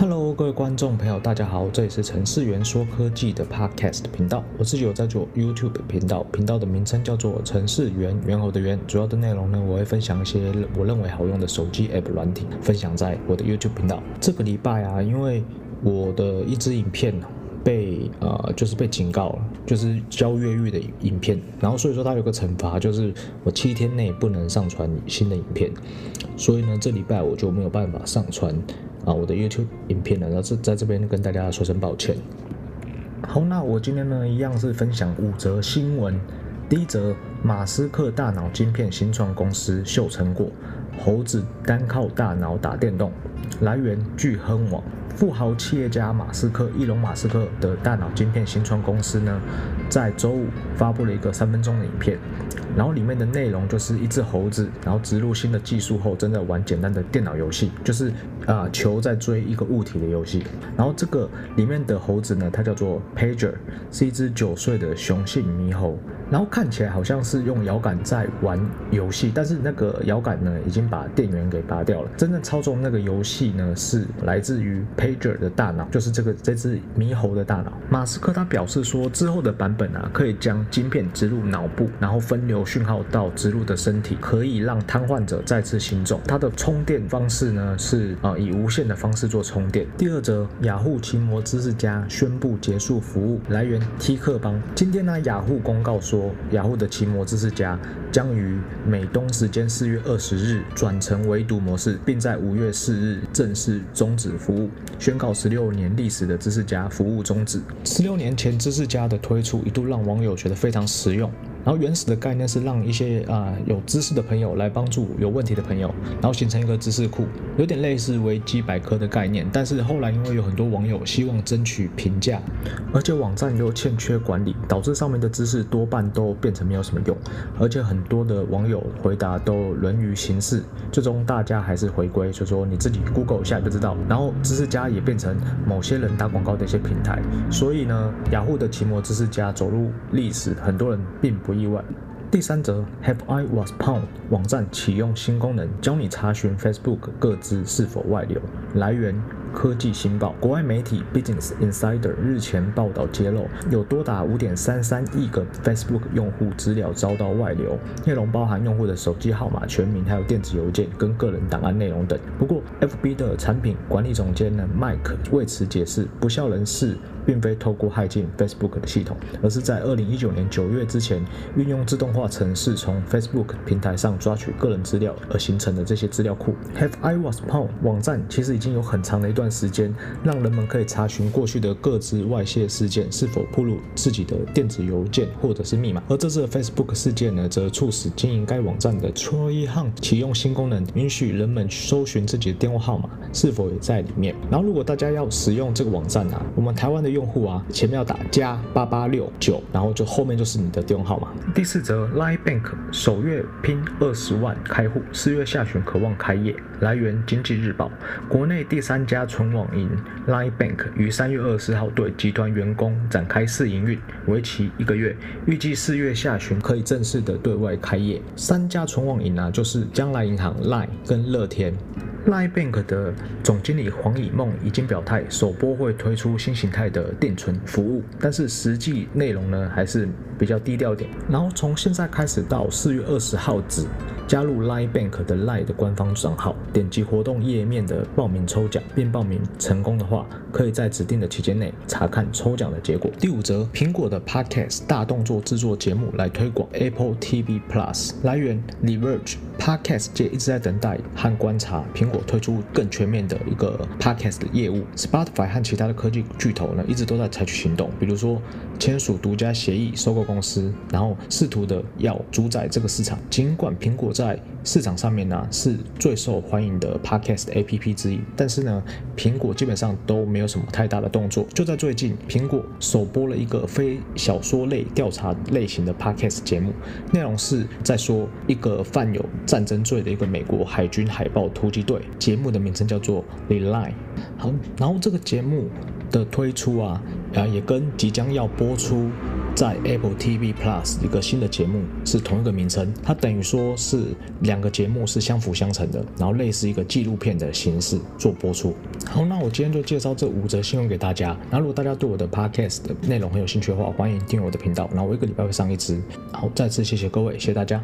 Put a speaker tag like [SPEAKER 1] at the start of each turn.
[SPEAKER 1] Hello，各位观众朋友，大家好，这里是程式员说科技的 Podcast 频道。我自己有在做 YouTube 频道，频道的名称叫做程式员，猿猴的猿。主要的内容呢，我会分享一些我认为好用的手机 App 软体，分享在我的 YouTube 频道。这个礼拜啊，因为我的一支影片被呃，就是被警告了，就是教越狱的影片，然后所以说它有个惩罚，就是我七天内不能上传新的影片，所以呢，这礼拜我就没有办法上传。啊，我的 YouTube 影片了，然后是在这边跟大家说声抱歉。好，那我今天呢，一样是分享五则新闻。第一则，马斯克大脑晶片新创公司秀成果，猴子单靠大脑打电动。来源：巨亨网。富豪企业家马斯克，伊隆马斯克的大脑晶片新创公司呢，在周五发布了一个三分钟的影片，然后里面的内容就是一只猴子，然后植入新的技术后，正在玩简单的电脑游戏，就是啊、球在追一个物体的游戏。然后这个里面的猴子呢，它叫做 Pager，是一只九岁的雄性猕猴。然后看起来好像是用摇杆在玩游戏，但是那个摇杆呢，已经把电源给拔掉了。真正操纵那个游戏呢，是来自于 Pager 的大脑，就是这个这只猕猴的大脑。马斯克他表示说，之后的版本啊，可以将晶片植入脑部，然后分流讯号到植入的身体，可以让瘫痪者再次行走。它的充电方式呢，是啊、以无线的方式做充电。第二则，雅虎奇摩知识家宣布结束服务，来源 T 客邦。今天呢，雅虎公告说。雅虎的奇摩知识家将于美东时间四月二十日转成围堵模式，并在五月四日正式终止服务，宣告十六年历史的知识家服务终止。十六年前，知识家的推出一度让网友觉得非常实用。然后原始的概念是让一些啊、有知识的朋友来帮助有问题的朋友，然后形成一个知识库，有点类似维基百科的概念。但是后来因为有很多网友希望争取评价，而且网站又欠缺管理，导致上面的知识多半都变成没有什么用，而且很多的网友回答都沦于形式，最终大家还是回归，就说你自己 Google 一下就知道。然后知识家也变成某些人打广告的一些平台，所以呢，雅虎的奇摩知识家走入历史，很多人并不。不意外。第三则，Have I Was Pawned 网站启用新功能，教你查询 Facebook 各资是否外流。来源。科技新报，国外媒体 Business Insider 日前报道揭露，有多达五点三三亿个 Facebook 用户资料遭到外流，内容包含用户的手机号码、全名，还有电子邮件跟个人档案内容等。不过，FB 的产品管理总监呢，Mike 为此解释，不肖人士并非透过骇进 Facebook 的系统，而是在二零一九年九月之前，运用自动化程式从 Facebook 平台上抓取个人资料而形成的这些资料库。Have I Was pawn 网站其实已经有很长的一段。段时间，让人们可以查询过去的各自外泄事件是否暴露自己的电子邮件或者是密码。而这次的 Facebook 事件呢，则促使经营该网站的 Troy Hunt 启用新功能，允许人们搜寻自己的电话号码是否也在里面。然后，如果大家要使用这个网站啊，我们台湾的用户啊，前面要打加八八六九，然后就后面就是你的电话号码。第四则，Line Bank 首月拼二十万开户，四月下旬渴望开业。来源：经济日报。国内第三家。存网银 Line Bank 于三月二十号对集团员工展开试营运，为期一个月，预计四月下旬可以正式的对外开业。三家存网银啊，就是将来银行、Line 跟乐天。Line Bank 的总经理黄以梦已经表态，首波会推出新形态的定存服务，但是实际内容呢还是比较低调点。然后从现在开始到四月二十号止。加入 Line Bank 的 Line 的官方账号，点击活动页面的报名抽奖，并报名成功的话，可以在指定的期间内查看抽奖的结果。第五则，苹果的 Podcast 大动作制作节目来推广 Apple TV Plus。来源：The Verge。Podcast 界一直在等待和观察苹果推出更全面的一个 Podcast 的业务。Spotify 和其他的科技巨头呢，一直都在采取行动，比如说签署独家协议收购公司，然后试图的要主宰这个市场。尽管苹果在市场上面呢是最受欢迎的 Podcast APP 之一，但是呢，苹果基本上都没有什么太大的动作。就在最近，苹果首播了一个非小说类调查类型的 Podcast 节目，内容是在说一个犯有战争罪的一个美国海军海豹突击队，节目的名称叫做《The Line》。好，然后这个节目的推出啊，啊，也跟即将要播出在 Apple TV Plus 一个新的节目，是同一个名称，它等于说是两个节目是相辅相成的，然后类似一个纪录片的形式做播出。好，那我今天就介绍这五则新闻给大家。那如果大家对我的 Podcast 的内容很有兴趣的话，欢迎订阅我的频道。然后我一个礼拜会上一支。好，再次谢谢各位，谢谢大家。